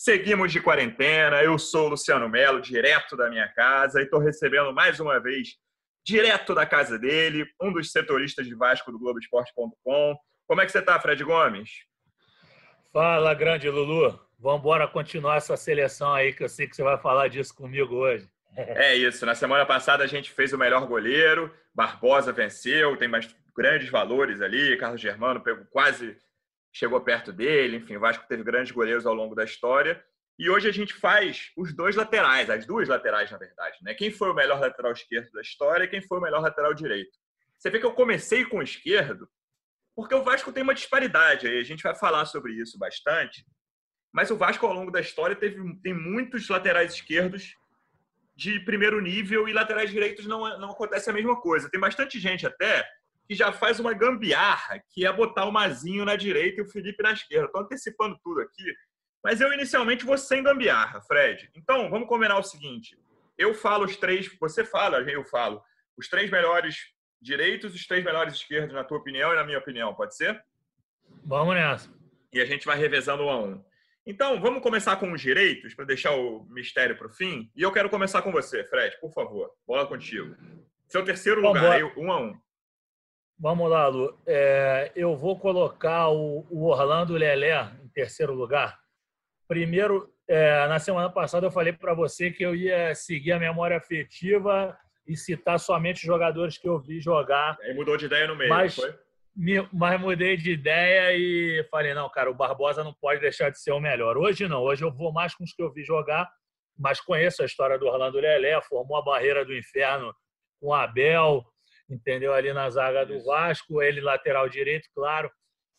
Seguimos de quarentena, eu sou o Luciano Melo, direto da minha casa, e estou recebendo mais uma vez, direto da casa dele, um dos setoristas de Vasco do Globoesporte.com. Como é que você está, Fred Gomes? Fala, grande Lulu. Vamos embora continuar essa seleção aí, que eu sei que você vai falar disso comigo hoje. É isso. Na semana passada a gente fez o melhor goleiro, Barbosa venceu, tem mais grandes valores ali, Carlos Germano pegou quase chegou perto dele, enfim, o Vasco teve grandes goleiros ao longo da história. E hoje a gente faz os dois laterais, as duas laterais, na verdade, né? Quem foi o melhor lateral esquerdo da história e quem foi o melhor lateral direito. Você vê que eu comecei com o esquerdo, porque o Vasco tem uma disparidade aí, a gente vai falar sobre isso bastante. Mas o Vasco, ao longo da história, teve, tem muitos laterais esquerdos de primeiro nível e laterais direitos não, não acontece a mesma coisa. Tem bastante gente até que já faz uma gambiarra, que é botar o Mazinho na direita e o Felipe na esquerda. Estou antecipando tudo aqui, mas eu inicialmente vou sem gambiarra, Fred. Então, vamos combinar o seguinte: eu falo os três, você fala, eu falo, os três melhores direitos, os três melhores esquerdos, na tua opinião e na minha opinião, pode ser? Vamos nessa. E a gente vai revezando um a um. Então, vamos começar com os direitos, para deixar o mistério para o fim. E eu quero começar com você, Fred, por favor. Bola contigo. Seu terceiro lugar, aí, um a um. Vamos lá, Lu. É, eu vou colocar o, o, Orlando Lelé em terceiro lugar. Primeiro, é, na semana passada eu falei para você que eu ia seguir a memória afetiva e citar somente jogadores que eu vi jogar. Aí mudou de ideia no meio, mas? Me, mas mudei de ideia e falei, não, cara, o Barbosa não pode deixar de ser o melhor. Hoje não, hoje eu vou mais com os que eu vi jogar, mas conheço a história do Orlando Lelé, formou a barreira do inferno com o Abel, entendeu? Ali na zaga do Vasco, ele lateral direito, claro.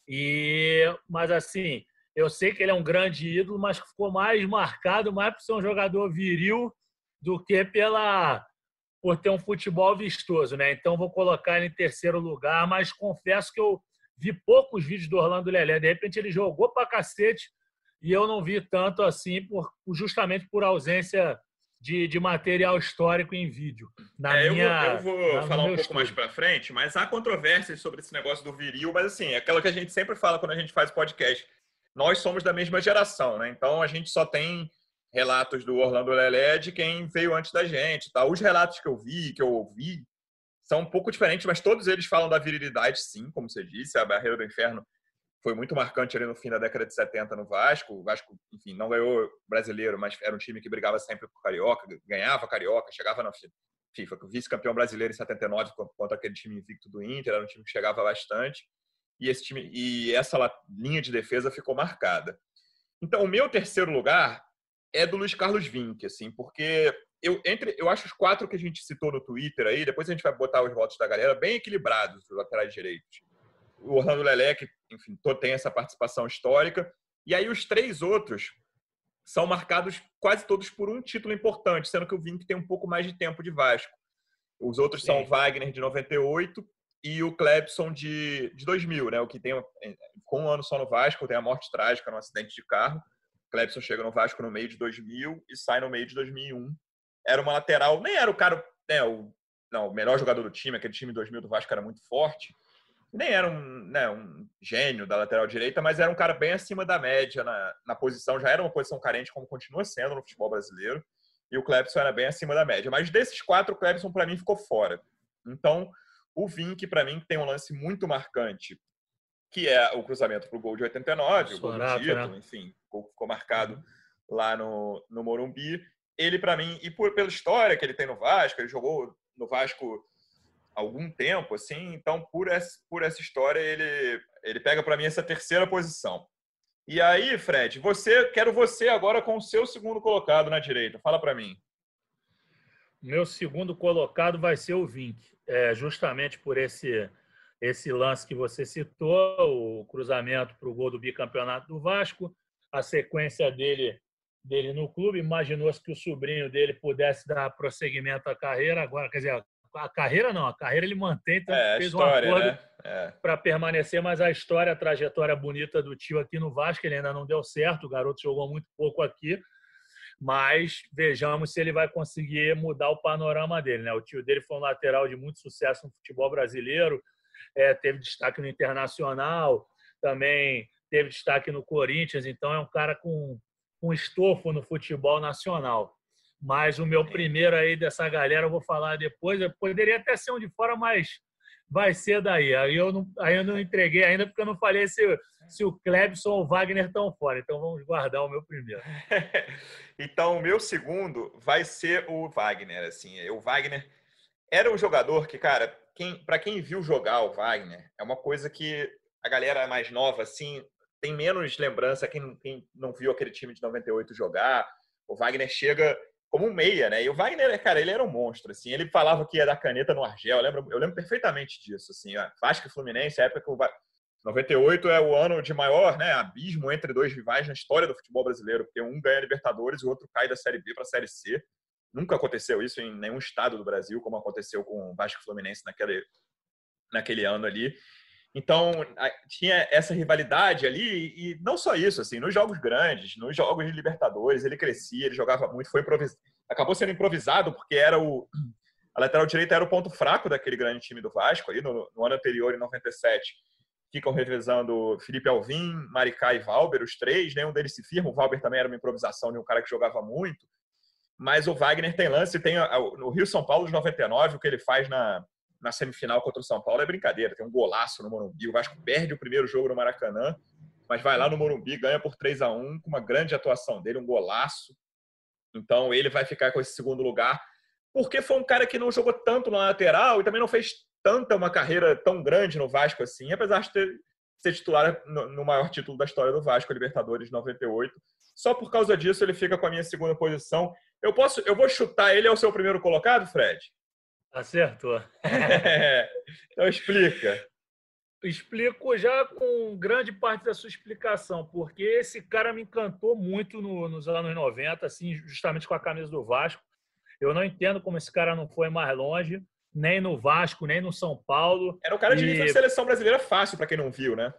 E mas assim, eu sei que ele é um grande ídolo, mas ficou mais marcado mais por ser um jogador viril do que pela por ter um futebol vistoso, né? Então vou colocar ele em terceiro lugar, mas confesso que eu vi poucos vídeos do Orlando Lelé. De repente ele jogou pra cacete e eu não vi tanto assim, por, justamente por ausência de, de material histórico em vídeo. Na é, minha, eu vou, eu vou falar um pouco estudo. mais para frente, mas há controvérsias sobre esse negócio do viril, mas assim, é aquela que a gente sempre fala quando a gente faz podcast. Nós somos da mesma geração, né? Então a gente só tem relatos do Orlando Lelé de quem veio antes da gente. Tá? Os relatos que eu vi, que eu ouvi, são um pouco diferentes, mas todos eles falam da virilidade, sim, como você disse. A Barreira do Inferno foi muito marcante ali no fim da década de 70 no Vasco. O Vasco, enfim, não ganhou brasileiro, mas era um time que brigava sempre por Carioca, ganhava Carioca, chegava na FIFA, vice-campeão brasileiro em 79 contra aquele time invicto do Inter, era um time que chegava bastante. E esse time e essa linha de defesa ficou marcada. Então, o meu terceiro lugar é do Luiz Carlos Vinck, assim, porque eu entre eu acho os quatro que a gente citou no Twitter aí, depois a gente vai botar os votos da galera bem equilibrados, os laterais direitos o Orlando Lelé, que enfim, tem essa participação histórica. E aí os três outros são marcados quase todos por um título importante, sendo que o Vink tem um pouco mais de tempo de Vasco. Os outros Sim. são o Wagner, de 98, e o Clebson, de, de 2000, né? O que tem com um ano só no Vasco, tem a morte trágica num acidente de carro. O Clebson chega no Vasco no meio de 2000 e sai no meio de 2001. Era uma lateral, nem era o cara, né, o, não, o melhor jogador do time, aquele time 2000 do Vasco era muito forte, nem era um, né, um gênio da lateral direita, mas era um cara bem acima da média na, na posição. Já era uma posição carente, como continua sendo no futebol brasileiro. E o Clebson era bem acima da média. Mas desses quatro, o Clebson, para mim, ficou fora. Então, o Vink, para mim, tem um lance muito marcante, que é o cruzamento para o gol de 89, o gol do título, né? enfim, ficou marcado uhum. lá no, no Morumbi. Ele, para mim, e por, pela história que ele tem no Vasco, ele jogou no Vasco algum tempo, assim. Então, por essa, por essa história, ele, ele pega para mim essa terceira posição. E aí, Fred, você quero você agora com o seu segundo colocado na direita. Fala para mim. Meu segundo colocado vai ser o Vink, é, justamente por esse esse lance que você citou, o cruzamento para o gol do bicampeonato do Vasco, a sequência dele dele no clube, imaginou-se que o sobrinho dele pudesse dar prosseguimento à carreira. Agora, quer dizer, a carreira não, a carreira ele mantém, então é, fez história, um acordo né? é. para permanecer, mas a história, a trajetória bonita do tio aqui no Vasco, ele ainda não deu certo, o garoto jogou muito pouco aqui, mas vejamos se ele vai conseguir mudar o panorama dele. Né? O tio dele foi um lateral de muito sucesso no futebol brasileiro, é, teve destaque no Internacional, também teve destaque no Corinthians, então é um cara com, com estofo no futebol nacional. Mas o meu primeiro aí dessa galera eu vou falar depois. Eu poderia até ser um de fora, mas vai ser daí. Aí eu não, aí eu não entreguei ainda porque eu não falei se, se o Klebson ou o Wagner estão fora. Então vamos guardar o meu primeiro. então o meu segundo vai ser o Wagner. Assim, o Wagner era um jogador que, cara, quem, para quem viu jogar o Wagner, é uma coisa que a galera mais nova assim tem menos lembrança. Quem, quem não viu aquele time de 98 jogar, o Wagner chega como um meia, né? E o Wagner, cara, ele era um monstro, assim. Ele falava que ia dar caneta no Argel. Eu lembro, eu lembro perfeitamente disso, assim. Vasco e Fluminense, a época que o 98 é o ano de maior né, abismo entre dois rivais na história do futebol brasileiro, porque um ganha Libertadores e o outro cai da Série B para a Série C. Nunca aconteceu isso em nenhum estado do Brasil, como aconteceu com o Vasco e Fluminense naquele, naquele ano ali. Então, tinha essa rivalidade ali, e não só isso, assim, nos jogos grandes, nos jogos de Libertadores, ele crescia, ele jogava muito, foi improvis... acabou sendo improvisado, porque era o. A lateral direita era o ponto fraco daquele grande time do Vasco, aí no, no ano anterior, em 97. Ficam revezando Felipe Alvim, Maricá e Valber, os três, nenhum deles se firma. O Valber também era uma improvisação de um cara que jogava muito. Mas o Wagner tem lance, tem no Rio São Paulo de 99, o que ele faz na, na semifinal contra o São Paulo é brincadeira. Tem um golaço no Morumbi. O Vasco perde o primeiro jogo no Maracanã, mas vai lá no Morumbi, ganha por 3 a 1 com uma grande atuação dele, um golaço. Então ele vai ficar com esse segundo lugar, porque foi um cara que não jogou tanto na lateral e também não fez tanta uma carreira tão grande no Vasco assim, apesar de ter, ser titular no, no maior título da história do Vasco, Libertadores de 98. Só por causa disso ele fica com a minha segunda posição. Eu posso, eu vou chutar ele ao seu primeiro colocado, Fred? Acertou. então explica. Explico já com grande parte da sua explicação, porque esse cara me encantou muito no, nos anos 90, assim, justamente com a camisa do Vasco. Eu não entendo como esse cara não foi mais longe, nem no Vasco, nem no São Paulo. Era um cara de nível de seleção brasileira fácil, para quem não viu, né?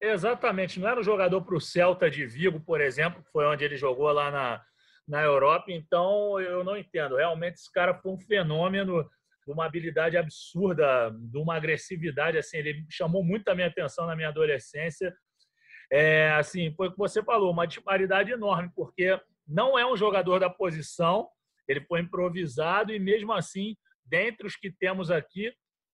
Exatamente. Não era um jogador para o Celta de Vigo, por exemplo, que foi onde ele jogou lá na, na Europa. Então, eu não entendo. Realmente, esse cara foi um fenômeno de uma habilidade absurda, de uma agressividade, assim, ele chamou muito a minha atenção na minha adolescência. É, assim, foi o que você falou, uma disparidade enorme, porque não é um jogador da posição, ele foi improvisado e mesmo assim, dentre os que temos aqui,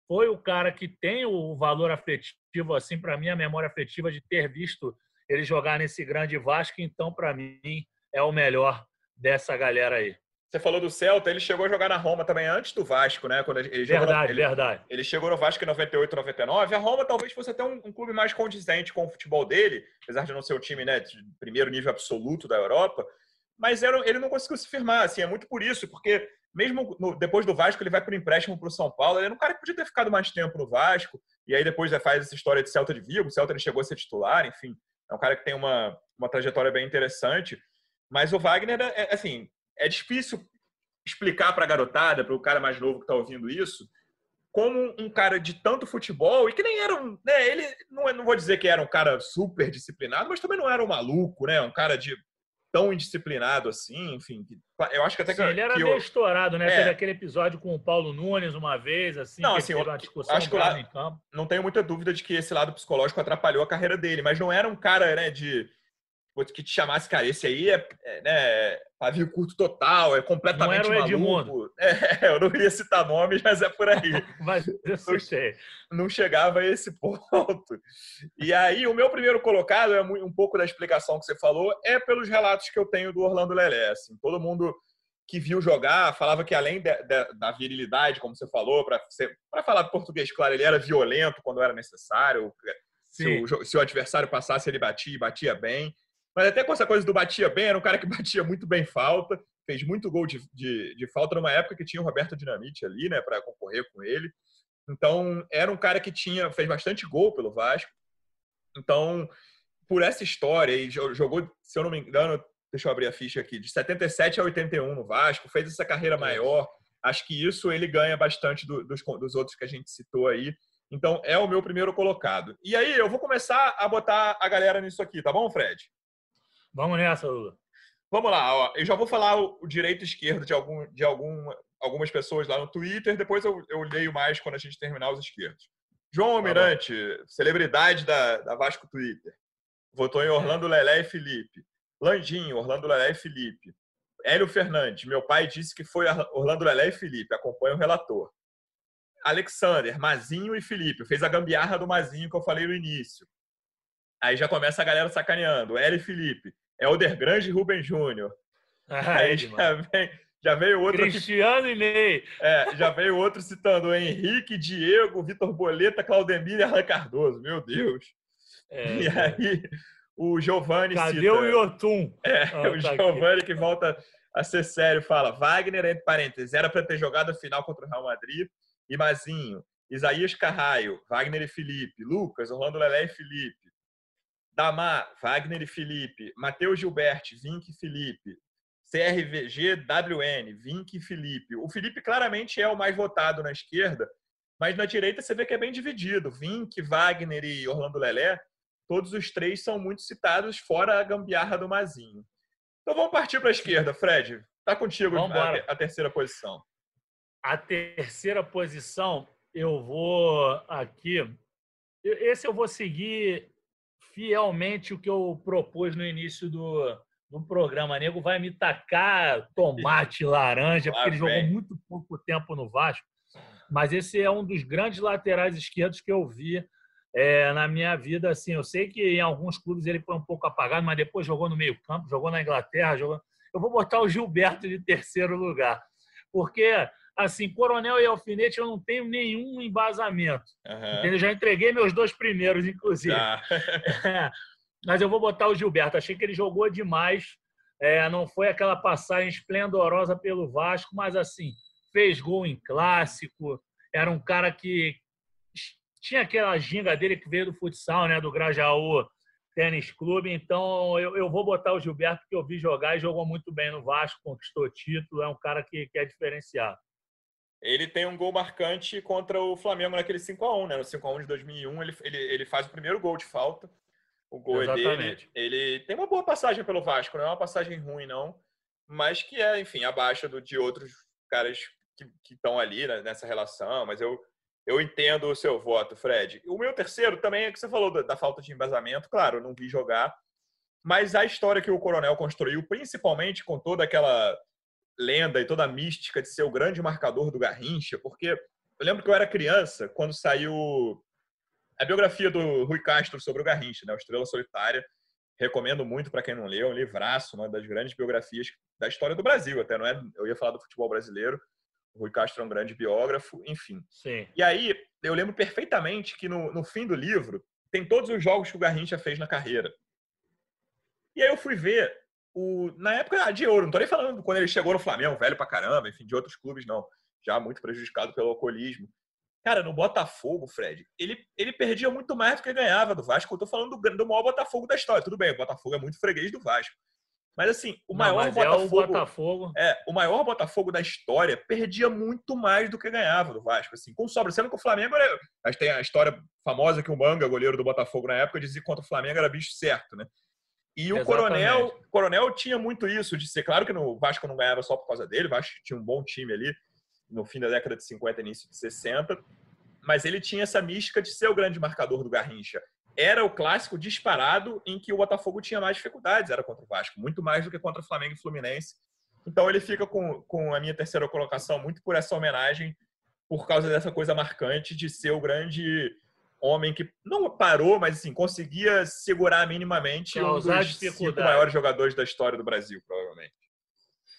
foi o cara que tem o valor afetivo, assim, para mim, a memória afetiva de ter visto ele jogar nesse grande Vasco, então, para mim, é o melhor dessa galera aí. Você falou do Celta, ele chegou a jogar na Roma também antes do Vasco, né? Quando ele verdade, no, ele, verdade. Ele chegou no Vasco em 98, 99. A Roma talvez fosse até um, um, clube mais condizente com o futebol dele, apesar de não ser o time né, de primeiro nível absoluto da Europa. Mas era, ele não conseguiu se firmar, assim, é muito por isso, porque mesmo no, depois do Vasco ele vai por empréstimo para o São Paulo. Ele era um cara que podia ter ficado mais tempo no Vasco, e aí depois faz essa história de Celta de Vigo. O Celta ele chegou a ser titular, enfim. É um cara que tem uma, uma trajetória bem interessante. Mas o Wagner, é, assim, é difícil explicar para a garotada, para o cara mais novo que está ouvindo isso, como um cara de tanto futebol e que nem era um, né, ele não, é, não vou dizer que era um cara super disciplinado, mas também não era um maluco, né, um cara de tão indisciplinado assim, enfim. Eu acho que até Sim, que ele era meio eu... estourado, né? É. Teve aquele episódio com o Paulo Nunes uma vez, assim, não, assim, uma discussão acho que lá, em campo. Não tenho muita dúvida de que esse lado psicológico atrapalhou a carreira dele, mas não era um cara, né, de que te chamasse, cara, esse aí é, é né, pavio curto total, é completamente não era o Edmundo. É, eu não queria citar nomes, mas é por aí. mas eu sei. Não, não chegava a esse ponto. E aí, o meu primeiro colocado, é um pouco da explicação que você falou, é pelos relatos que eu tenho do Orlando Lelé. Assim, todo mundo que viu jogar falava que além de, de, da virilidade, como você falou, para falar português claro, ele era violento quando era necessário. Se o, se o adversário passasse, ele batia e batia bem. Mas até com essa coisa do batia bem, era um cara que batia muito bem falta, fez muito gol de, de, de falta numa época que tinha o Roberto Dinamite ali, né, para concorrer com ele. Então, era um cara que tinha fez bastante gol pelo Vasco. Então, por essa história, e jogou, se eu não me engano, deixa eu abrir a ficha aqui, de 77 a 81 no Vasco, fez essa carreira maior. Acho que isso ele ganha bastante do, dos, dos outros que a gente citou aí. Então, é o meu primeiro colocado. E aí, eu vou começar a botar a galera nisso aqui, tá bom, Fred? Vamos nessa, Lula. Vamos lá, ó. eu já vou falar o, direito e esquerdo de, algum, de algum, algumas pessoas lá no Twitter, depois eu, eu leio mais quando a gente terminar os esquerdos. João tá Almirante, tá celebridade da, da Vasco Twitter, votou em Orlando Lelé e Felipe. Landinho, Orlando Lelé e Felipe. Hélio Fernandes, meu pai disse que foi Orlando Lelé e Felipe, acompanha o relator. Alexander, Mazinho e Felipe, fez a gambiarra do Mazinho que eu falei no início. Aí já começa a galera sacaneando. E Felipe, Helder Grande e Rubem Júnior. Ah, aí já vem, já veio outro. Cristiano e Ney. É, já veio outro citando Henrique, Diego, Vitor Boleta, Claudemir e Alain Cardoso. Meu Deus. É, e aí, o Giovanni Cadê cita, o Yotun? É, ah, o tá Giovanni que volta a ser sério fala: Wagner, entre parênteses, era para ter jogado a final contra o Real Madrid. E Mazinho, Isaías Carraio, Wagner e Felipe, Lucas, Orlando Lelé e Felipe, Damar, Wagner e Felipe, Matheus Gilberti, Vink e Felipe, CRVG, WN, Vink e Felipe. O Felipe claramente é o mais votado na esquerda, mas na direita você vê que é bem dividido. Vink, Wagner e Orlando Lelé, todos os três são muito citados, fora a gambiarra do Mazinho. Então vamos partir para a esquerda, Fred. Tá contigo a, a terceira posição. A terceira posição, eu vou aqui. Esse eu vou seguir fielmente o que eu propus no início do, do programa. Nego vai me tacar tomate, laranja, porque ele jogou muito pouco tempo no Vasco. Mas esse é um dos grandes laterais esquerdos que eu vi é, na minha vida. Assim, eu sei que em alguns clubes ele foi um pouco apagado, mas depois jogou no meio campo, jogou na Inglaterra. Jogou... Eu vou botar o Gilberto de terceiro lugar, porque assim, Coronel e Alfinete eu não tenho nenhum embasamento. Uhum. Já entreguei meus dois primeiros, inclusive. Ah. é, mas eu vou botar o Gilberto. Achei que ele jogou demais. É, não foi aquela passagem esplendorosa pelo Vasco, mas assim, fez gol em clássico. Era um cara que tinha aquela ginga dele que veio do futsal, né, do Grajaú Tênis Clube. Então eu, eu vou botar o Gilberto, que eu vi jogar e jogou muito bem no Vasco, conquistou título. É um cara que, que é diferenciado ele tem um gol marcante contra o Flamengo naquele 5x1, né? No 5x1 de 2001, ele, ele, ele faz o primeiro gol de falta. O gol Exatamente. é dele. Ele tem uma boa passagem pelo Vasco, não é uma passagem ruim, não. Mas que é, enfim, abaixo do, de outros caras que estão ali né, nessa relação. Mas eu, eu entendo o seu voto, Fred. O meu terceiro também é que você falou da, da falta de embasamento. Claro, não vi jogar. Mas a história que o Coronel construiu, principalmente com toda aquela lenda e toda a mística de ser o grande marcador do Garrincha, porque eu lembro que eu era criança quando saiu a biografia do Rui Castro sobre o Garrincha, né? O Estrela Solitária. Recomendo muito para quem não leu, é um livraço, uma das grandes biografias da história do Brasil, até não é? Eu ia falar do futebol brasileiro. O Rui Castro é um grande biógrafo, enfim. Sim. E aí, eu lembro perfeitamente que no, no fim do livro tem todos os jogos que o Garrincha fez na carreira. E aí eu fui ver o, na época de ouro, não tô nem falando quando ele chegou no Flamengo, velho pra caramba, enfim, de outros clubes, não. Já muito prejudicado pelo alcoolismo. Cara, no Botafogo, Fred, ele, ele perdia muito mais do que ganhava do Vasco. Eu tô falando do, do maior Botafogo da história. Tudo bem, o Botafogo é muito freguês do Vasco. Mas assim, o não, maior Botafogo, é o Botafogo. É, o maior Botafogo da história perdia muito mais do que ganhava do Vasco, assim, com sobra, sendo que o Flamengo era, que tem a história famosa que o Manga, goleiro do Botafogo na época, dizia que contra o Flamengo era bicho certo, né? E o Coronel, Coronel tinha muito isso, de ser claro que no Vasco não ganhava só por causa dele, o Vasco tinha um bom time ali no fim da década de 50, início de 60, mas ele tinha essa mística de ser o grande marcador do Garrincha. Era o clássico disparado em que o Botafogo tinha mais dificuldades, era contra o Vasco, muito mais do que contra o Flamengo e Fluminense. Então ele fica com, com a minha terceira colocação muito por essa homenagem, por causa dessa coisa marcante de ser o grande homem que não parou, mas assim, conseguia segurar minimamente Causar um dos cinco maiores jogadores da história do Brasil, provavelmente.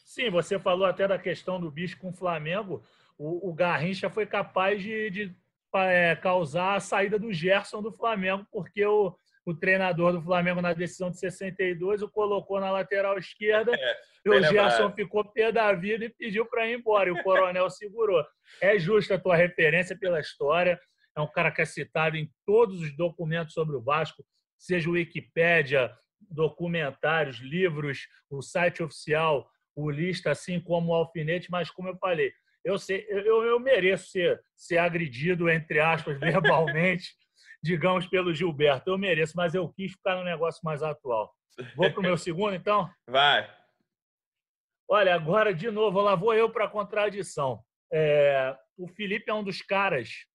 Sim, você falou até da questão do bicho com o Flamengo. O, o Garrincha foi capaz de, de é, causar a saída do Gerson do Flamengo, porque o, o treinador do Flamengo, na decisão de 62, o colocou na lateral esquerda. É, e o Gerson ficou pé da vida e pediu para ir embora. E o Coronel segurou. É justa a tua referência pela história é um cara que é citado em todos os documentos sobre o Vasco, seja o Wikipédia, documentários, livros, o site oficial, o lista, assim como o alfinete, mas como eu falei, eu, sei, eu, eu mereço ser, ser agredido, entre aspas, verbalmente, digamos, pelo Gilberto. Eu mereço, mas eu quis ficar no negócio mais atual. Vou para o meu segundo, então? Vai. Olha, agora, de novo, lá vou eu para a contradição. É, o Felipe é um dos caras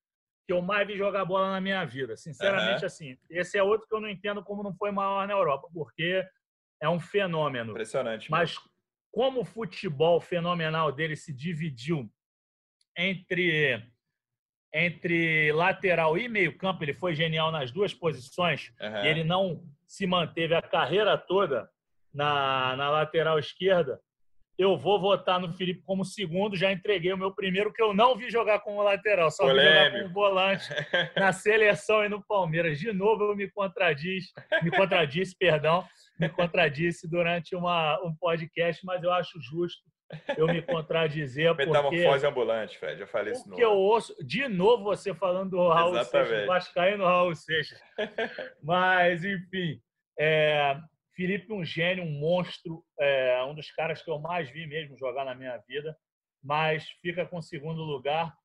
que eu mais vi jogar bola na minha vida. Sinceramente, uhum. assim. Esse é outro que eu não entendo como não foi maior na Europa, porque é um fenômeno. Impressionante. Mas mesmo. como o futebol fenomenal dele se dividiu entre entre lateral e meio-campo, ele foi genial nas duas posições. Uhum. E ele não se manteve a carreira toda na, na lateral esquerda eu vou votar no Felipe como segundo. Já entreguei o meu primeiro, que eu não vi jogar como lateral, só Polêmico. vi jogar como volante na seleção e no Palmeiras. De novo, eu me contradiz, me contradisse, perdão, me contradisse durante uma, um podcast, mas eu acho justo eu me contradizer. Metamorfose ambulante, Fred, eu falei isso no. eu ouço, de novo, você falando do Raul Exatamente. Seixas, Vascaíno Raul Seixas. Mas, enfim, é, Felipe, um gênio, um monstro, é um dos caras que eu mais vi mesmo jogar na minha vida, mas fica com segundo lugar.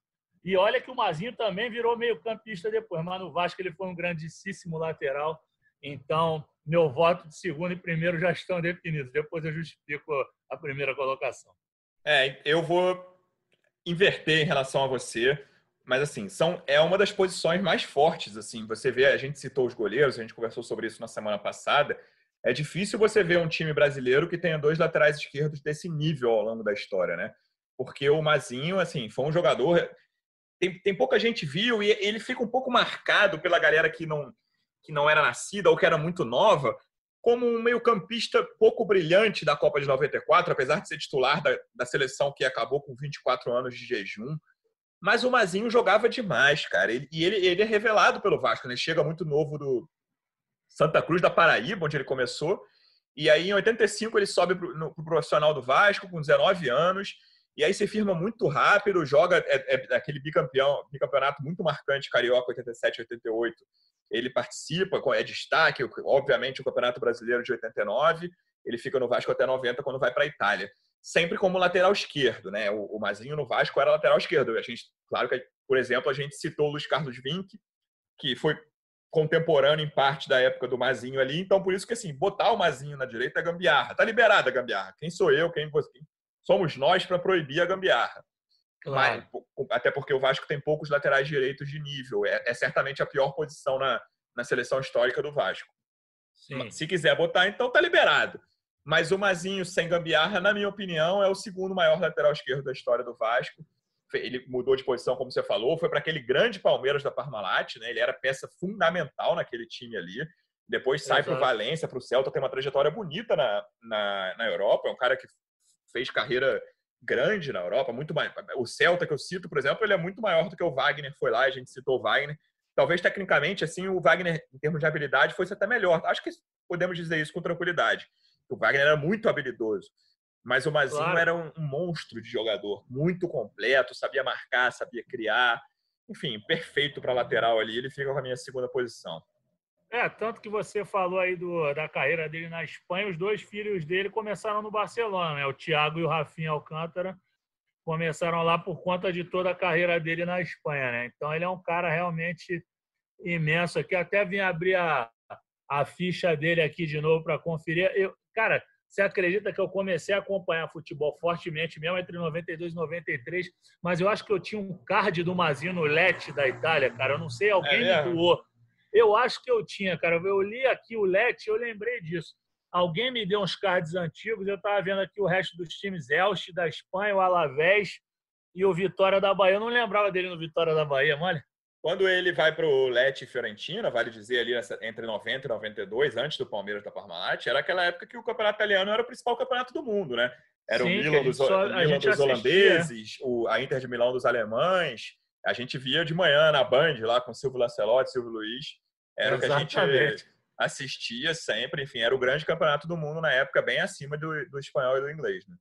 E olha que o Mazinho também virou meio-campista depois, mas no Vasco ele foi um grandíssimo lateral. Então, meu voto de segundo e primeiro já estão definidos. Depois eu justifico a primeira colocação. É, eu vou inverter em relação a você, mas assim, são é uma das posições mais fortes assim. Você vê, a gente citou os goleiros, a gente conversou sobre isso na semana passada. É difícil você ver um time brasileiro que tenha dois laterais esquerdos desse nível ao longo da história, né? Porque o Mazinho, assim, foi um jogador. Tem, tem pouca gente viu e ele fica um pouco marcado pela galera que não, que não era nascida ou que era muito nova, como um meio-campista pouco brilhante da Copa de 94, apesar de ser titular da, da seleção que acabou com 24 anos de jejum. Mas o Mazinho jogava demais, cara. Ele, e ele, ele é revelado pelo Vasco, né? Ele chega muito novo do, Santa Cruz da Paraíba, onde ele começou. E aí, em 85, ele sobe para o profissional do Vasco, com 19 anos. E aí se firma muito rápido, joga é, é, aquele bicampeão, bicampeonato muito marcante, Carioca 87 88. Ele participa, é destaque, obviamente, o Campeonato Brasileiro de 89. Ele fica no Vasco até 90, quando vai para a Itália. Sempre como lateral esquerdo, né? O, o Mazinho no Vasco era lateral esquerdo. A gente, claro que, por exemplo, a gente citou o Luiz Carlos Vinck, que foi contemporâneo em parte da época do Mazinho ali. Então, por isso que, assim, botar o Mazinho na direita é gambiarra. Tá liberada a gambiarra. Quem sou eu, quem você? Somos nós para proibir a gambiarra. Claro. Mas, até porque o Vasco tem poucos laterais direitos de nível. É, é certamente a pior posição na, na seleção histórica do Vasco. Sim. Se quiser botar, então tá liberado. Mas o Mazinho sem gambiarra, na minha opinião, é o segundo maior lateral esquerdo da história do Vasco ele mudou de posição, como você falou, foi para aquele grande Palmeiras da Parmalat, né? Ele era peça fundamental naquele time ali. Depois sai para o Valência, para o Celta, tem uma trajetória bonita na, na, na Europa. É um cara que fez carreira grande na Europa, muito mais. O Celta que eu cito, por exemplo, ele é muito maior do que o Wagner foi lá, a gente citou o Wagner. Talvez tecnicamente, assim, o Wagner, em termos de habilidade, fosse até melhor. Acho que podemos dizer isso com tranquilidade. O Wagner era muito habilidoso. Mas o Mazinho claro. era um, monstro de jogador, muito completo, sabia marcar, sabia criar. Enfim, perfeito para lateral ali. Ele fica com a minha segunda posição. É, tanto que você falou aí do, da carreira dele na Espanha, os dois filhos dele começaram no Barcelona, né? O Thiago e o Rafinha Alcântara começaram lá por conta de toda a carreira dele na Espanha, né? Então ele é um cara realmente imenso aqui. Até vim abrir a, a ficha dele aqui de novo para conferir. Eu, cara, você acredita que eu comecei a acompanhar futebol fortemente mesmo entre 92 e 93, mas eu acho que eu tinha um card do Mazinho no Lete da Itália, cara. Eu não sei, alguém é me doou. Eu acho que eu tinha, cara. Eu li aqui o Lete, eu lembrei disso. Alguém me deu uns cards antigos, eu estava vendo aqui o resto dos times Elche da Espanha, o Alavés e o Vitória da Bahia. Eu não lembrava dele no Vitória da Bahia, mano. Quando ele vai para o Lecce Fiorentina, vale dizer ali entre 90 e 92, antes do Palmeiras da Parmalat, era aquela época que o campeonato italiano era o principal campeonato do mundo, né? Era Sim, o Milan dos, só, Milan dos holandeses, o, a Inter de Milão dos alemães. A gente via de manhã na Band, lá com Silvio Lancelotti, Silvio Luiz. Era Exatamente. o que a gente assistia sempre. Enfim, era o grande campeonato do mundo na época, bem acima do, do espanhol e do inglês, né?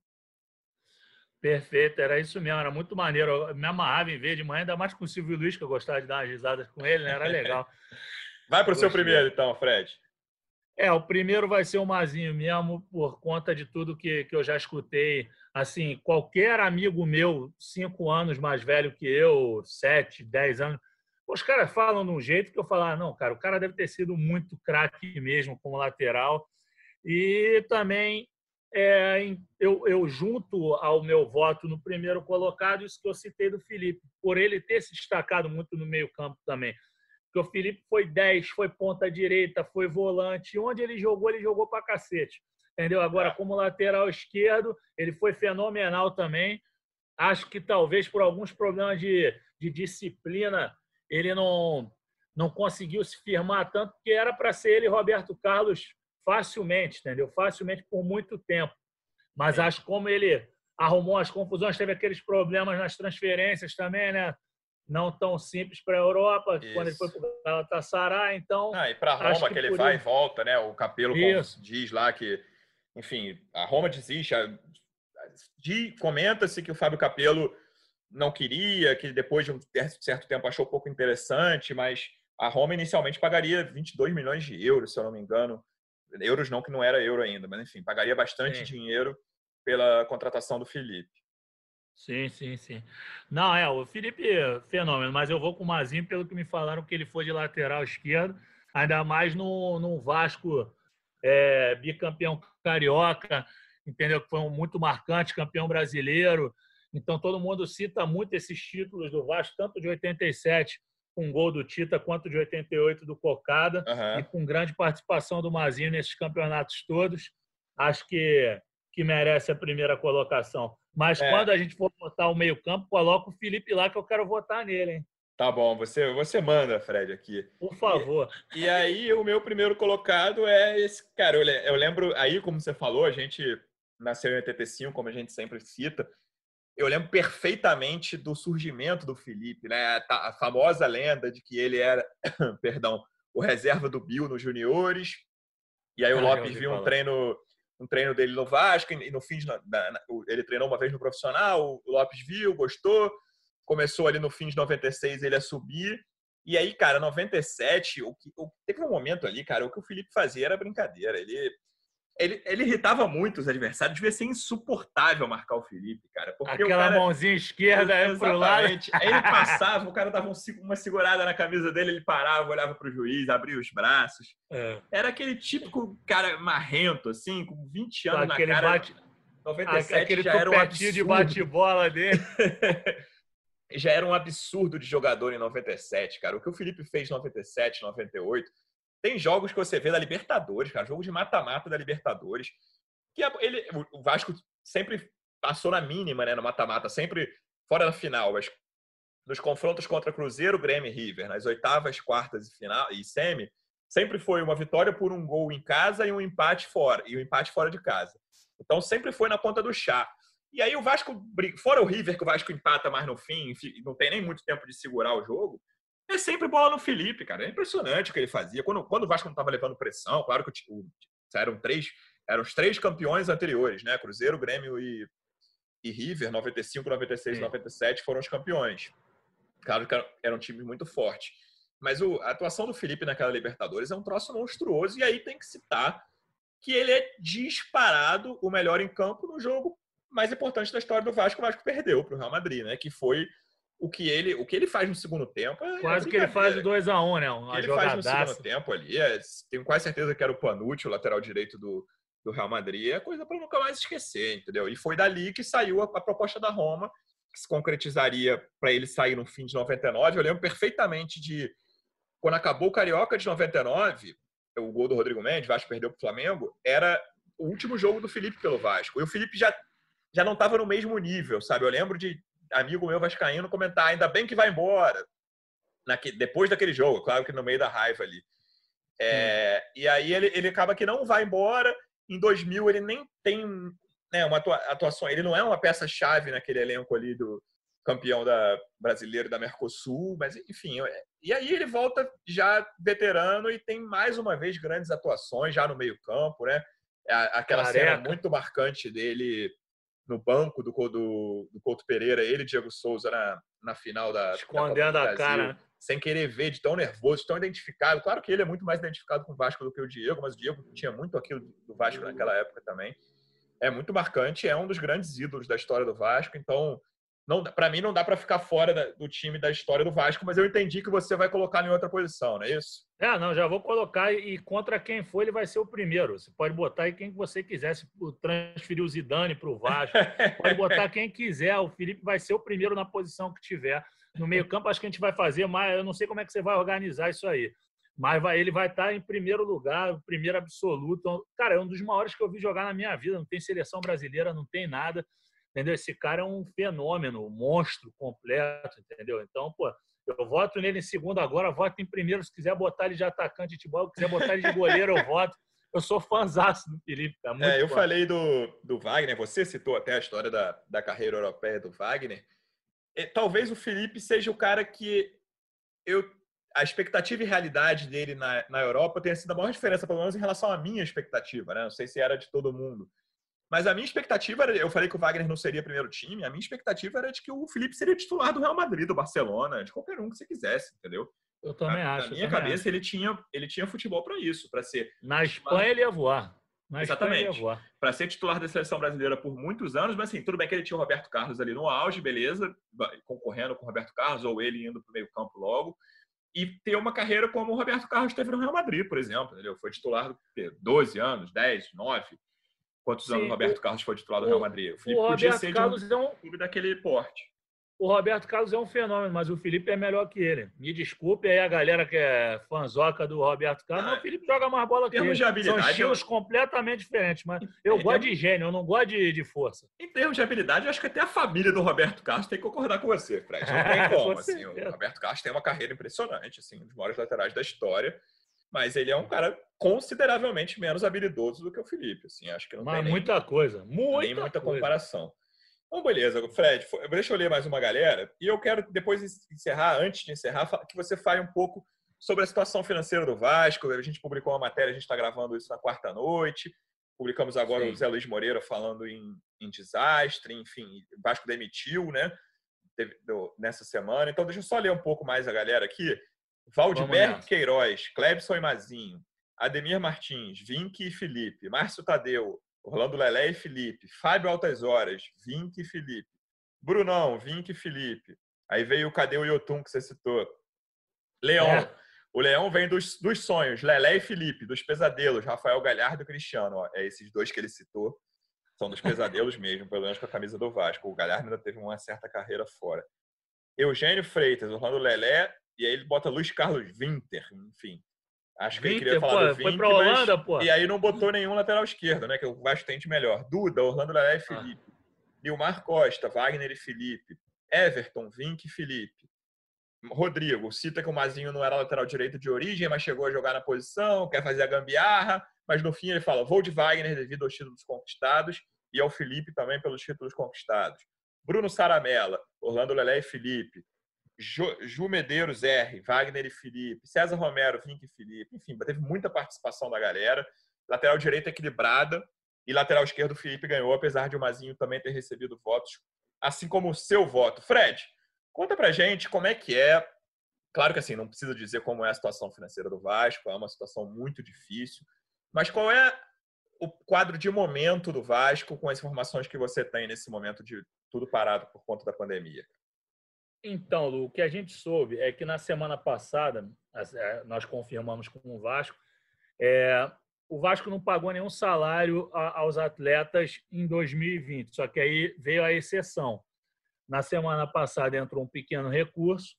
Perfeito, era isso mesmo, era muito maneiro. Eu me amarrava em ver de manhã, ainda mais com o Silvio Luiz, que eu gostava de dar umas risadas com ele, né? Era legal. Vai para o seu primeiro, então, Fred. É, o primeiro vai ser o Mazinho mesmo, por conta de tudo que, que eu já escutei. Assim, qualquer amigo meu, cinco anos mais velho que eu, sete, dez anos, os caras falam de um jeito que eu falo, ah, não, cara, o cara deve ter sido muito craque mesmo como lateral. E também é, eu, eu, junto ao meu voto no primeiro colocado, isso que eu citei do Felipe, por ele ter se destacado muito no meio-campo também. Porque o Felipe foi 10, foi ponta direita, foi volante. Onde ele jogou, ele jogou para cacete. Entendeu? Agora, é. como lateral esquerdo, ele foi fenomenal também. Acho que talvez por alguns problemas de, de disciplina, ele não, não conseguiu se firmar tanto, porque era para ser ele Roberto Carlos facilmente, entendeu? Facilmente por muito tempo. Mas acho que como ele arrumou as confusões, teve aqueles problemas nas transferências também, né? Não tão simples para a Europa, Isso. quando ele foi para o Galatasaray, então... Ah, e para Roma, que, que ele vai e volta, né? O Capelo diz lá que, enfim, a Roma desiste, de, comenta-se que o Fábio Capelo não queria, que depois de um certo tempo achou pouco interessante, mas a Roma inicialmente pagaria 22 milhões de euros, se eu não me engano, Euros não, que não era euro ainda, mas enfim, pagaria bastante sim. dinheiro pela contratação do Felipe. Sim, sim, sim. Não, é, o Felipe fenômeno, mas eu vou com o Mazinho pelo que me falaram que ele foi de lateral esquerdo, ainda mais no, no Vasco é, bicampeão carioca, entendeu? Que foi um muito marcante, campeão brasileiro. Então todo mundo cita muito esses títulos do Vasco, tanto de 87 com gol do Tita quanto de 88 do Cocada uhum. e com grande participação do Mazinho nesses campeonatos todos. Acho que, que merece a primeira colocação. Mas é. quando a gente for votar o meio-campo, coloca o Felipe lá que eu quero votar nele, hein? Tá bom, você, você manda, Fred, aqui. Por favor. E, e aí, o meu primeiro colocado é esse. Cara, eu, eu lembro, aí, como você falou, a gente nasceu em 85, como a gente sempre cita eu lembro perfeitamente do surgimento do Felipe, né? A, famosa lenda de que ele era, perdão, o reserva do Bill nos juniores. E aí o ah, Lopes viu um treino, um treino dele no Vasco e no fim de, ele treinou uma vez no profissional. O Lopes viu, gostou. Começou ali no fim de 96 ele a subir. E aí, cara, 97, o que, o, teve um momento ali, cara, o que o Felipe fazia era brincadeira. Ele ele, ele irritava muito os adversários, devia ser insuportável marcar o Felipe, cara. Porque Aquela cara, mãozinha esquerda aí pro lado. Ele passava, o cara dava um, uma segurada na camisa dele, ele parava, olhava pro juiz, abria os braços. É. Era aquele típico cara marrento, assim, com 20 anos com na cara. Bate... 97 aquele já era um absurdo. de bate-bola dele. já era um absurdo de jogador em 97, cara. O que o Felipe fez em 97, 98 tem jogos que você vê da Libertadores, cara, jogo de mata-mata da Libertadores, que ele, o Vasco sempre passou na mínima, né, no mata-mata, sempre fora da final, mas nos confrontos contra Cruzeiro, Grêmio e River, nas oitavas, quartas e final e semi, sempre foi uma vitória por um gol em casa e um empate fora, e um empate fora de casa. Então sempre foi na ponta do chá. E aí o Vasco, fora o River que o Vasco empata mais no fim, não tem nem muito tempo de segurar o jogo, é sempre bola no Felipe, cara. É impressionante o que ele fazia. Quando, quando o Vasco não estava levando pressão, claro que o, eram três, eram os três campeões anteriores, né? Cruzeiro, Grêmio e, e River, 95, 96 e 97 foram os campeões. Claro que era um time muito forte. Mas o, a atuação do Felipe naquela Libertadores é um troço monstruoso, e aí tem que citar que ele é disparado o melhor em campo no jogo mais importante da história do Vasco, o Vasco perdeu para o Real Madrid, né? Que foi o que ele, o que ele faz no segundo tempo. É quase que ele faz o 2x1, um, né? Uma o que ele faz no segundo tempo ali, é, tenho quase certeza que era o Panucci, o lateral direito do, do Real Madrid, é coisa para nunca mais esquecer, entendeu? E foi dali que saiu a, a proposta da Roma, que se concretizaria para ele sair no fim de 99. Eu lembro perfeitamente de quando acabou o Carioca de 99, o gol do Rodrigo Mendes, Vasco perdeu para o Flamengo, era o último jogo do Felipe pelo Vasco. E o Felipe já, já não estava no mesmo nível, sabe? Eu lembro de amigo meu vascaíno comentar, ainda bem que vai embora. Naque, depois daquele jogo, claro que no meio da raiva ali. É, hum. E aí ele, ele acaba que não vai embora. Em 2000 ele nem tem né, uma atuação, ele não é uma peça-chave naquele elenco ali do campeão da brasileiro da Mercosul, mas enfim. E aí ele volta já veterano e tem mais uma vez grandes atuações já no meio-campo, né? Aquela Careca. cena muito marcante dele no banco do, do, do Couto Pereira, ele e Diego Souza na, na final da Escondendo da a cara. sem querer ver, de tão nervoso, de tão identificado. Claro que ele é muito mais identificado com o Vasco do que o Diego, mas o Diego tinha muito aquilo do Vasco naquela época também. É muito marcante, é um dos grandes ídolos da história do Vasco, então não para mim não dá para ficar fora do time da história do Vasco, mas eu entendi que você vai colocar em outra posição, não é isso? É, não, já vou colocar e contra quem for ele vai ser o primeiro. Você pode botar aí quem você quiser, se transferir o Zidane para o Vasco, pode botar quem quiser, o Felipe vai ser o primeiro na posição que tiver no meio-campo, acho que a gente vai fazer, mas eu não sei como é que você vai organizar isso aí. Mas vai, ele vai estar em primeiro lugar, primeiro absoluto. Cara, é um dos maiores que eu vi jogar na minha vida. Não tem seleção brasileira, não tem nada. Entendeu? Esse cara é um fenômeno, um monstro completo, entendeu? Então, pô, eu voto nele em segundo agora, voto em primeiro. Se quiser botar ele de atacante de bola, se quiser botar ele de goleiro, eu voto. Eu sou fãzaço do Felipe. Tá muito é, eu falei do, do Wagner, você citou até a história da, da carreira europeia do Wagner talvez o Felipe seja o cara que eu a expectativa e realidade dele na, na Europa tenha sido a maior diferença, pelo menos em relação à minha expectativa, né? Não sei se era de todo mundo. Mas a minha expectativa era, eu falei que o Wagner não seria primeiro time, a minha expectativa era de que o Felipe seria titular do Real Madrid, do Barcelona, de qualquer um que você quisesse, entendeu? Eu também na, acho. Na minha cabeça, acho. ele tinha, ele tinha futebol para isso, para ser. Na Espanha, ele ia voar. Na Exatamente. Para ser titular da seleção brasileira por muitos anos, mas assim, tudo bem que ele tinha o Roberto Carlos ali no auge, beleza, concorrendo com o Roberto Carlos, ou ele indo para o meio-campo logo, e ter uma carreira como o Roberto Carlos teve no Real Madrid, por exemplo. Entendeu? Foi titular de 12 anos, 10, 9. Quantos Sim, anos o Roberto Carlos foi titular do Real Madrid? O Felipe o podia Roberto ser Carlos um, é um clube daquele porte o Roberto Carlos é um fenômeno, mas o Felipe é melhor que ele. Me desculpe aí a galera que é fanzoca do Roberto Carlos, ah, mas o Felipe joga mais bola que ele. De habilidade, São estilos eu... completamente diferentes, mas eu é, gosto de gênio, eu não gosto de, de, força. Em termos de habilidade, eu acho que até a família do Roberto Carlos tem que concordar com você, Fred. Não tem como. assim, o Roberto Carlos tem uma carreira impressionante, assim, um dos maiores laterais da história, mas ele é um cara consideravelmente menos habilidoso do que o Felipe. Assim, acho que não mas tem muita nem, coisa, muita nem muita coisa. comparação. Então, beleza, Fred, deixa eu ler mais uma galera. E eu quero, depois de encerrar, antes de encerrar, que você fale um pouco sobre a situação financeira do Vasco. A gente publicou uma matéria, a gente está gravando isso na quarta noite. Publicamos agora Sim. o Zé Luiz Moreira falando em, em desastre, enfim, o Vasco demitiu, né? nessa semana. Então, deixa eu só ler um pouco mais a galera aqui. Valdiberg Queiroz, Clebson e Mazinho, Ademir Martins, Vinck e Felipe, Márcio Tadeu, Orlando Lelé e Felipe. Fábio Altas Horas, Vink e Felipe. Brunão, Vink e Felipe. Aí veio o Cadê o Yotun que você citou. Leão. É. O Leão vem dos, dos sonhos, Lelé e Felipe, dos pesadelos, Rafael Galhardo e Cristiano. Ó, é esses dois que ele citou. São dos pesadelos mesmo, pelo menos com a camisa do Vasco. O Galhardo ainda teve uma certa carreira fora. Eugênio Freitas, Orlando Lelé, e aí ele bota Luiz Carlos Winter, enfim. Acho que ele queria falar pô, do Vink, foi pra Holanda, mas... pô. E aí não botou nenhum lateral esquerdo, né? Que o Vasco tente melhor. Duda, Orlando Lelé e ah. Felipe. Ah. Nilmar Costa, Wagner e Felipe. Everton, Vink e Felipe. Rodrigo, cita que o Mazinho não era lateral direito de origem, mas chegou a jogar na posição, quer fazer a gambiarra, mas no fim ele fala: vou de Wagner devido aos títulos conquistados e ao Felipe também pelos títulos conquistados. Bruno Saramella, Orlando Lelé e Felipe. Ju, Ju Medeiros R, Wagner e Felipe, César Romero, Vink e Felipe, enfim, teve muita participação da galera. Lateral direito equilibrada e lateral esquerdo Felipe ganhou, apesar de o Mazinho também ter recebido votos, assim como o seu voto. Fred, conta pra gente como é que é. Claro que assim, não precisa dizer como é a situação financeira do Vasco, é uma situação muito difícil, mas qual é o quadro de momento do Vasco com as informações que você tem nesse momento de tudo parado por conta da pandemia? Então, Lu, o que a gente soube é que na semana passada, é, nós confirmamos com o Vasco, é, o Vasco não pagou nenhum salário aos atletas em 2020, só que aí veio a exceção. Na semana passada entrou um pequeno recurso,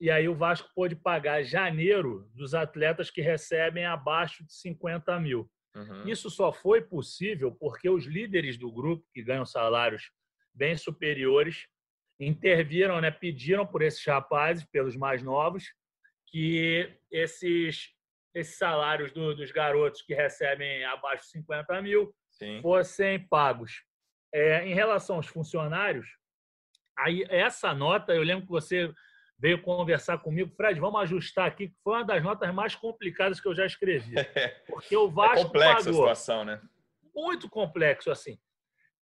e aí o Vasco pôde pagar janeiro dos atletas que recebem abaixo de 50 mil. Uhum. Isso só foi possível porque os líderes do grupo, que ganham salários bem superiores, interviram, né, pediram por esses rapazes, pelos mais novos, que esses, esses salários do, dos garotos que recebem abaixo de 50 mil Sim. fossem pagos. É, em relação aos funcionários, aí essa nota, eu lembro que você veio conversar comigo, Fred, vamos ajustar aqui, que foi uma das notas mais complicadas que eu já escrevi. Porque o é Vasco é complexa pagou, a situação, né? Muito complexo, assim.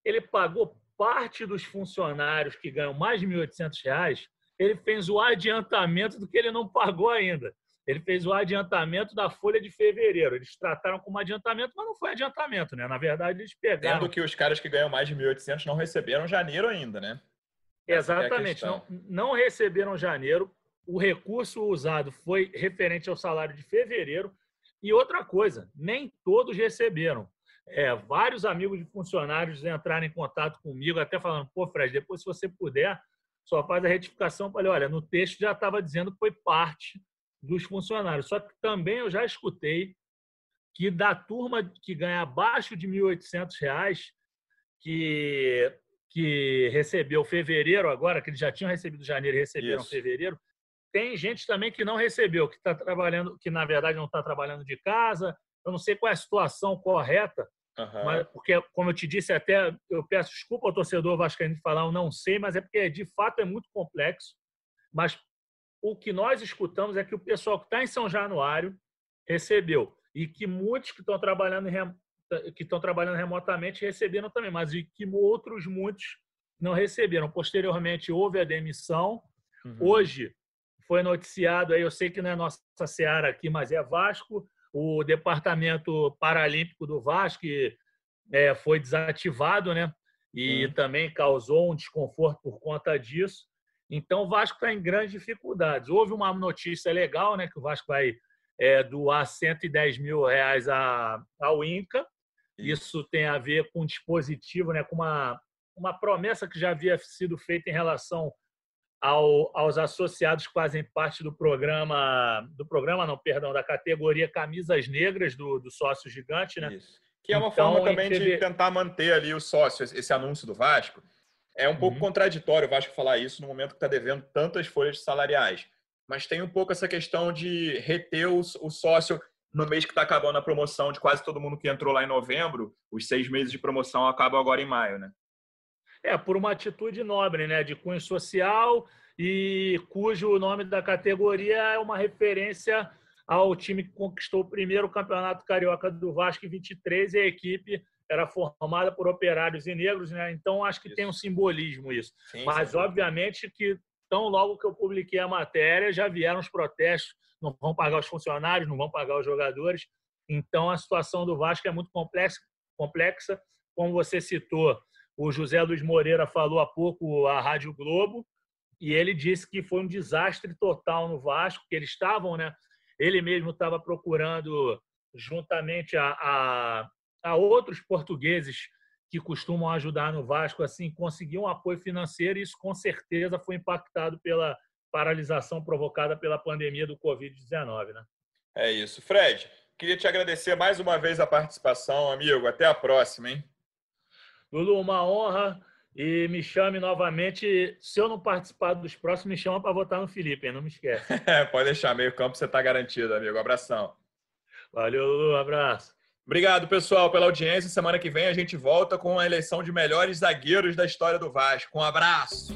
Ele pagou parte dos funcionários que ganham mais de R$ 1.800, ele fez o adiantamento do que ele não pagou ainda. Ele fez o adiantamento da folha de fevereiro. Eles trataram como adiantamento, mas não foi adiantamento, né? Na verdade, eles pegaram. Tendo que os caras que ganham mais de 1.800 não receberam janeiro ainda, né? É Exatamente, é não, não receberam janeiro. O recurso usado foi referente ao salário de fevereiro. E outra coisa, nem todos receberam. É, vários amigos de funcionários entraram em contato comigo, até falando: pô, Fred, depois, se você puder, só faz a retificação. Eu falei: olha, no texto já estava dizendo que foi parte dos funcionários. Só que também eu já escutei que da turma que ganha abaixo de R$ 1.800, que, que recebeu fevereiro agora, que eles já tinham recebido janeiro e receberam Isso. fevereiro, tem gente também que não recebeu, que está trabalhando, que na verdade não está trabalhando de casa. Eu não sei qual é a situação correta, uhum. mas porque, como eu te disse, até eu peço desculpa ao torcedor vascaíno de falar, eu não sei, mas é porque de fato é muito complexo. Mas o que nós escutamos é que o pessoal que está em São Januário recebeu e que muitos que estão trabalhando rem... que estão trabalhando remotamente receberam também, mas e que outros muitos não receberam. Posteriormente houve a demissão. Uhum. Hoje foi noticiado aí, eu sei que não é nossa seara aqui, mas é Vasco, o departamento paralímpico do Vasco é, foi desativado, né? E uhum. também causou um desconforto por conta disso. Então, o Vasco está em grandes dificuldades. Houve uma notícia legal, né, que o Vasco vai é, doar 110 mil reais a, ao INCA. Isso tem a ver com um dispositivo, né, com uma, uma promessa que já havia sido feita em relação ao, aos associados que fazem parte do programa, do programa não, perdão, da categoria Camisas Negras do, do sócio gigante, né? Isso. Que é uma então, forma também de tentar manter ali o sócio, esse anúncio do Vasco é um pouco uhum. contraditório o Vasco falar isso no momento que está devendo tantas folhas salariais. Mas tem um pouco essa questão de reter o, o sócio no mês que está acabando a promoção de quase todo mundo que entrou lá em novembro. Os seis meses de promoção acabam agora em maio, né? É, por uma atitude nobre, né? De cunho social e cujo nome da categoria é uma referência ao time que conquistou o primeiro campeonato carioca do Vasco em 23 e a equipe era formada por operários e negros, né? Então acho que isso. tem um simbolismo isso. Sim, Mas sim. obviamente que tão logo que eu publiquei a matéria já vieram os protestos, não vão pagar os funcionários, não vão pagar os jogadores. Então a situação do Vasco é muito complexa, complexa. Como você citou, o José Luiz Moreira falou há pouco à Rádio Globo e ele disse que foi um desastre total no Vasco, que eles estavam, né? Ele mesmo estava procurando juntamente a, a, a outros portugueses que costumam ajudar no Vasco, assim, conseguir um apoio financeiro, e isso com certeza foi impactado pela paralisação provocada pela pandemia do Covid-19, né? É isso. Fred, queria te agradecer mais uma vez a participação, amigo. Até a próxima, hein? Lulu, uma honra. E me chame novamente. Se eu não participar dos próximos, me chama para votar no Felipe, hein? não me esquece. Pode deixar, meio campo você está garantido, amigo. Abração. Valeu, Lulu. Abraço. Obrigado, pessoal, pela audiência. Semana que vem a gente volta com a eleição de melhores zagueiros da história do Vasco. Um abraço.